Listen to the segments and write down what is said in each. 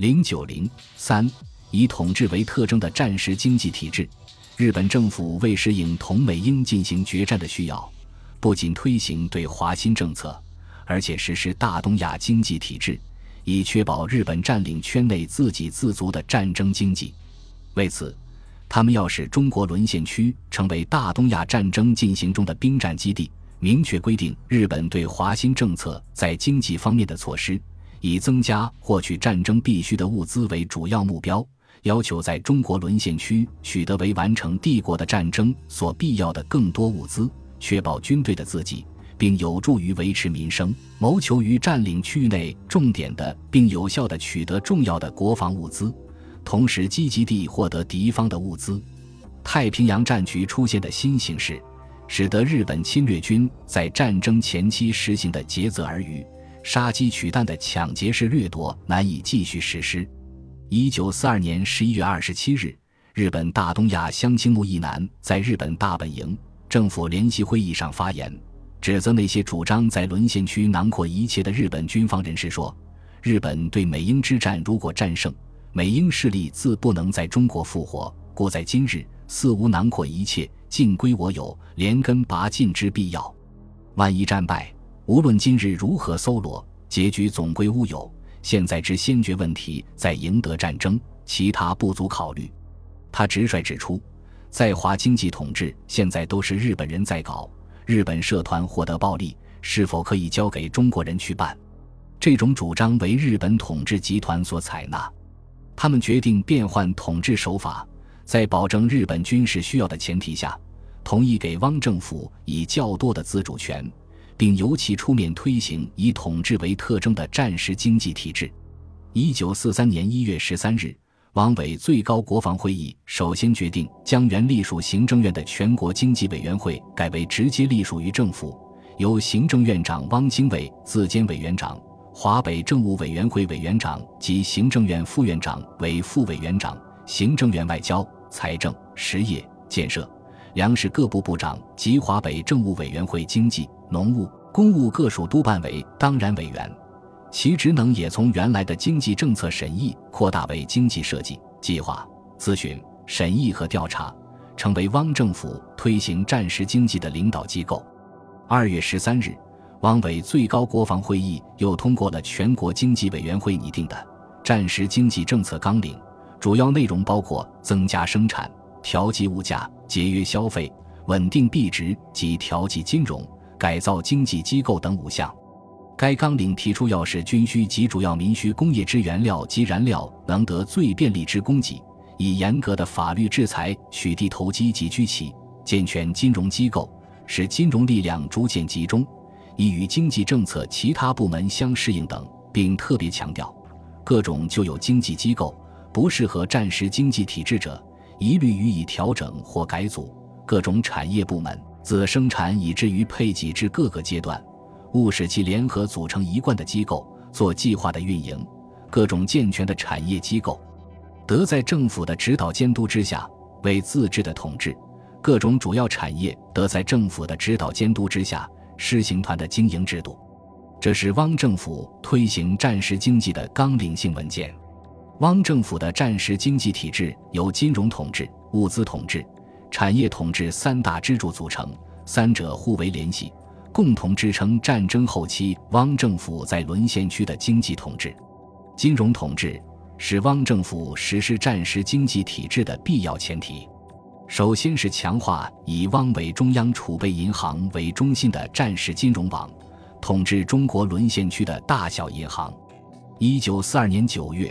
零九零三以统治为特征的战时经济体制，日本政府为适应同美英进行决战的需要，不仅推行对华新政策，而且实施大东亚经济体制，以确保日本占领圈内自给自足的战争经济。为此，他们要使中国沦陷区成为大东亚战争进行中的兵站基地，明确规定日本对华新政策在经济方面的措施。以增加获取战争必需的物资为主要目标，要求在中国沦陷区取得为完成帝国的战争所必要的更多物资，确保军队的自给，并有助于维持民生，谋求于占领区域内重点的并有效地取得重要的国防物资，同时积极地获得敌方的物资。太平洋战局出现的新形势，使得日本侵略军在战争前期实行的竭泽而渔。杀鸡取蛋的抢劫式掠夺难以继续实施。一九四二年十一月二十七日，日本大东亚乡亲木一男在日本大本营政府联席会议上发言，指责那些主张在沦陷区囊括一切的日本军方人士说：“日本对美英之战如果战胜，美英势力自不能在中国复活，故在今日似无囊括一切，尽归我有，连根拔尽之必要。万一战败。”无论今日如何搜罗，结局总归乌有。现在之先决问题在赢得战争，其他不足考虑。他直率指出，在华经济统治现在都是日本人在搞，日本社团获得暴利，是否可以交给中国人去办？这种主张为日本统治集团所采纳。他们决定变换统治手法，在保证日本军事需要的前提下，同意给汪政府以较多的自主权。并尤其出面推行以统治为特征的战时经济体制。一九四三年一月十三日，汪伪最高国防会议首先决定将原隶属行政院的全国经济委员会改为直接隶属于政府，由行政院长汪精卫自兼委员长，华北政务委员会委员长及行政院副院长为副委员长，行政院外交、财政、实业、建设、粮食各部部长及华北政务委员会经济。农务、公务各属督办为当然委员，其职能也从原来的经济政策审议扩大为经济设计、计划、咨询、审议和调查，成为汪政府推行战时经济的领导机构。二月十三日，汪伪最高国防会议又通过了全国经济委员会拟定的战时经济政策纲领，主要内容包括增加生产、调剂物价、节约消费、稳定币值及调剂金融。改造经济机构等五项，该纲领提出要使军需及主要民需工业之原料及燃料能得最便利之供给，以严格的法律制裁取缔投机及居奇，健全金融机构，使金融力量逐渐集中，以与经济政策其他部门相适应等，并特别强调，各种旧有经济机构不适合战时经济体制者，一律予以调整或改组，各种产业部门。自生产以至于配给至各个阶段，务使其联合组成一贯的机构，做计划的运营。各种健全的产业机构，得在政府的指导监督之下为自治的统治；各种主要产业得在政府的指导监督之下施行团的经营制度。这是汪政府推行战时经济的纲领性文件。汪政府的战时经济体制由金融统治、物资统治。产业统治三大支柱组成，三者互为联系，共同支撑战争后期汪政府在沦陷区的经济统治。金融统治是汪政府实施战时经济体制的必要前提。首先是强化以汪伪中央储备银行为中心的战时金融网，统治中国沦陷区的大小银行。一九四二年九月。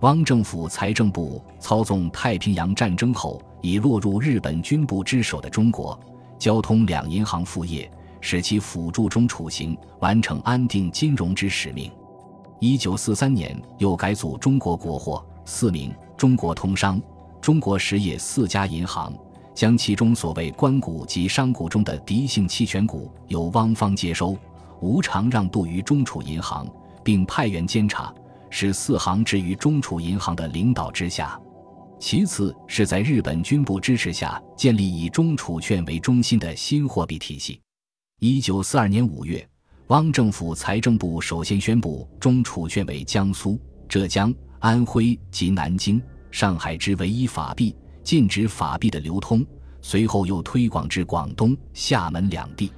汪政府财政部操纵太平洋战争后已落入日本军部之手的中国交通两银行副业，使其辅助中储行，完成安定金融之使命。一九四三年，又改组中国国货四名、中国通商、中国实业四家银行，将其中所谓官股及商股中的敌性期权股由汪方接收，无偿让渡于中储银行，并派员监察。使四行置于中储银行的领导之下，其次是在日本军部支持下建立以中储券为中心的新货币体系。一九四二年五月，汪政府财政部首先宣布中储券为江苏、浙江、安徽及南京、上海之唯一法币，禁止法币的流通。随后又推广至广东、厦门两地。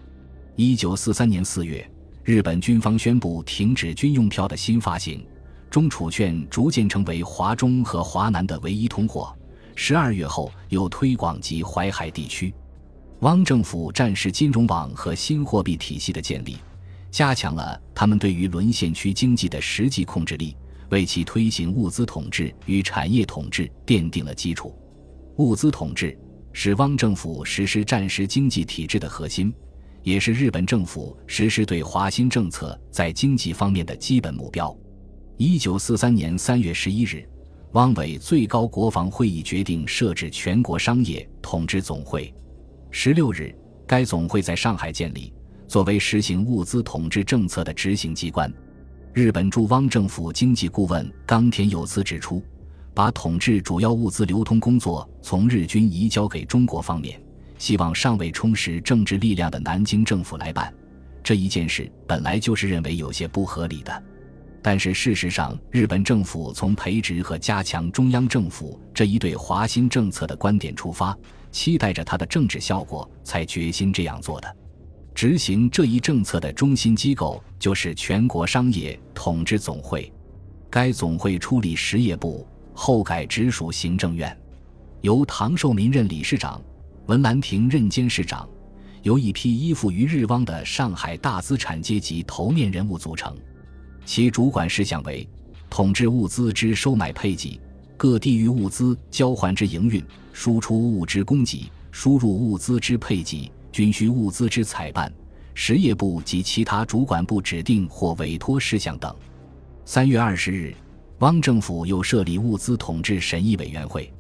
一九四三年四月，日本军方宣布停止军用票的新发行，中储券逐渐成为华中和华南的唯一通货。十二月后，又推广及淮海地区。汪政府战时金融网和新货币体系的建立，加强了他们对于沦陷区经济的实际控制力，为其推行物资统治与产业统治奠定了基础。物资统治是汪政府实施战时经济体制的核心，也是日本政府实施对华新政策在经济方面的基本目标。一九四三年三月十一日，汪伪最高国防会议决定设置全国商业统治总会。十六日，该总会在上海建立，作为实行物资统治政策的执行机关。日本驻汪政府经济顾问冈田有司指出，把统治主要物资流通工作从日军移交给中国方面，希望尚未充实政治力量的南京政府来办。这一件事本来就是认为有些不合理的。但是事实上，日本政府从培植和加强中央政府这一对华新政策的观点出发。期待着它的政治效果，才决心这样做的。执行这一政策的中心机构就是全国商业统治总会。该总会出理实业部，后改直属行政院，由唐寿民任理事长，文兰亭任监事长，由一批依附于日汪的上海大资产阶级头面人物组成。其主管事项为统治物资之收买配给。各地域物资交换之营运，输出物资供给，输入物资之配给，军需物资之采办，实业部及其他主管部指定或委托事项等。三月二十日，汪政府又设立物资统治审议委员会，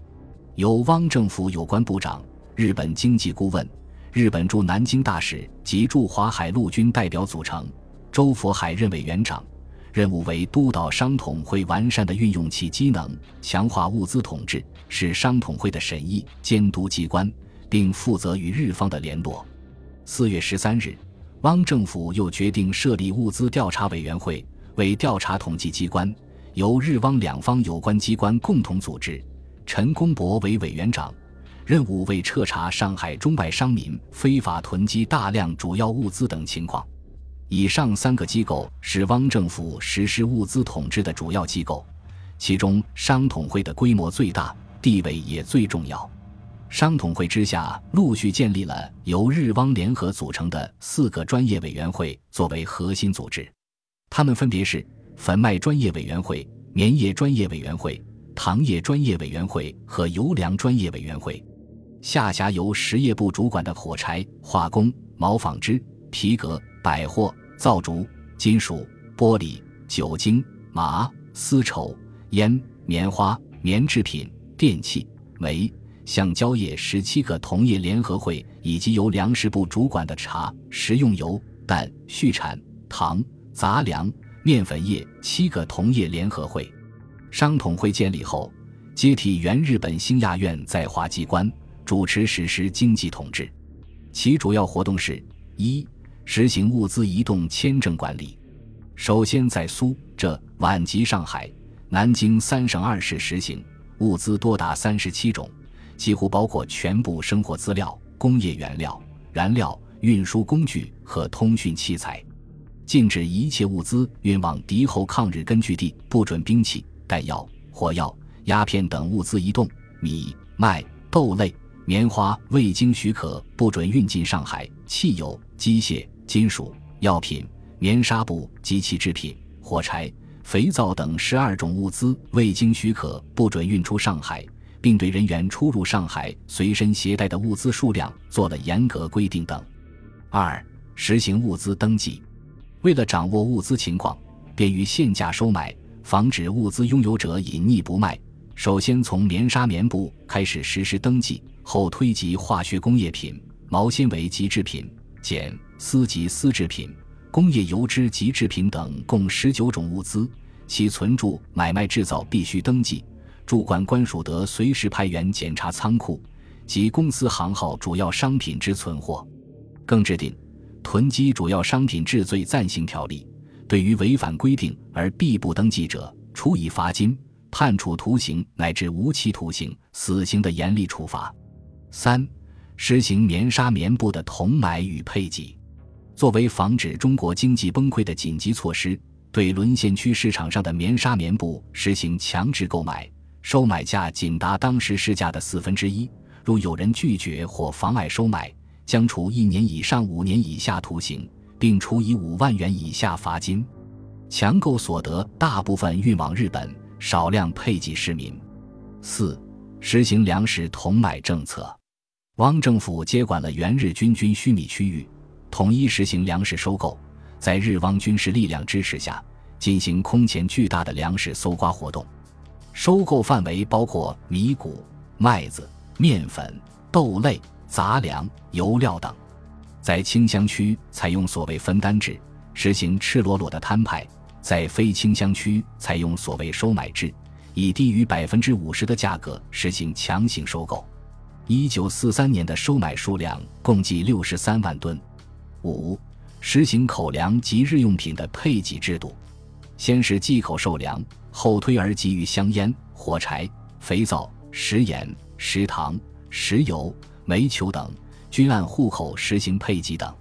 由汪政府有关部长、日本经济顾问、日本驻南京大使及驻华海陆军代表组成，周佛海任委员长。任务为督导商统会完善的运用其机能，强化物资统治，是商统会的审议监督机关，并负责与日方的联络。四月十三日，汪政府又决定设立物资调查委员会，为调查统计机关，由日汪两方有关机关共同组织，陈公博为委员长，任务为彻查上海中外商民非法囤积大量主要物资等情况。以上三个机构是汪政府实施物资统治的主要机构，其中商统会的规模最大，地位也最重要。商统会之下陆续建立了由日汪联合组成的四个专业委员会作为核心组织，他们分别是粉麦专业委员会、棉业专业委员会、糖业专业委员会和油粮专业委员会。下辖由实业部主管的火柴、化工、毛纺织、皮革、百货。造竹、金属、玻璃、酒精、麻、丝绸、烟、棉花、棉制品、电器、煤、橡胶业十七个同业联合会，以及由粮食部主管的茶、食用油、蛋、畜产、糖、杂粮、面粉业七个同业联合会。商统会建立后，接替原日本兴亚院在华机关，主持实施经济统治。其主要活动是：一。实行物资移动签证管理，首先在苏浙皖及上海、南京三省二市实行，物资多达三十七种，几乎包括全部生活资料、工业原料、燃料、运输工具和通讯器材，禁止一切物资运往敌后抗日根据地，不准兵器、弹药、火药、鸦片等物资移动，米、麦、豆类、棉花未经许可不准运进上海，汽油、机械。金属、药品、棉纱布及其制品、火柴、肥皂等十二种物资未经许可不准运出上海，并对人员出入上海随身携带的物资数量做了严格规定等。二、实行物资登记，为了掌握物资情况，便于限价收买，防止物资拥有者隐匿不卖，首先从棉纱棉布开始实施登记，后推及化学工业品、毛纤维及制品、碱。丝及丝制品、工业油脂及制品等共十九种物资，其存储、买卖、制造必须登记。驻管官署得随时派员检查仓库及公司行号主要商品之存货。更制定囤积主要商品治罪暂行条例，对于违反规定而必不登记者，处以罚金；判处徒刑乃至无期徒刑、死刑的严厉处罚。三、实行棉纱棉布的同买与配给，作为防止中国经济崩溃的紧急措施，对沦陷区市场上的棉纱棉布实行强制购买，收买价仅达当时市价的四分之一。如有人拒绝或妨碍收买，将处一年以上五年以下徒刑，并处以五万元以下罚金。强购所得大部分运往日本，少量配给市民。四、实行粮食同买政策。汪政府接管了原日军军需密区域，统一实行粮食收购，在日汪军事力量支持下，进行空前巨大的粮食搜刮活动。收购范围包括米谷、麦子。面粉、豆类、杂粮、油料等，在清乡区采用所谓分担制，实行赤裸裸的摊派；在非清乡区采用所谓收买制，以低于百分之五十的价格实行强行收购。一九四三年的收买数量共计六十三万吨。五、实行口粮及日用品的配给制度，先是忌口售粮，后推而给予香烟、火柴、肥皂、食盐。食糖、石油、煤球等均按户口实行配给等。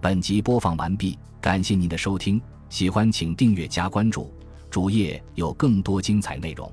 本集播放完毕，感谢您的收听，喜欢请订阅加关注，主页有更多精彩内容。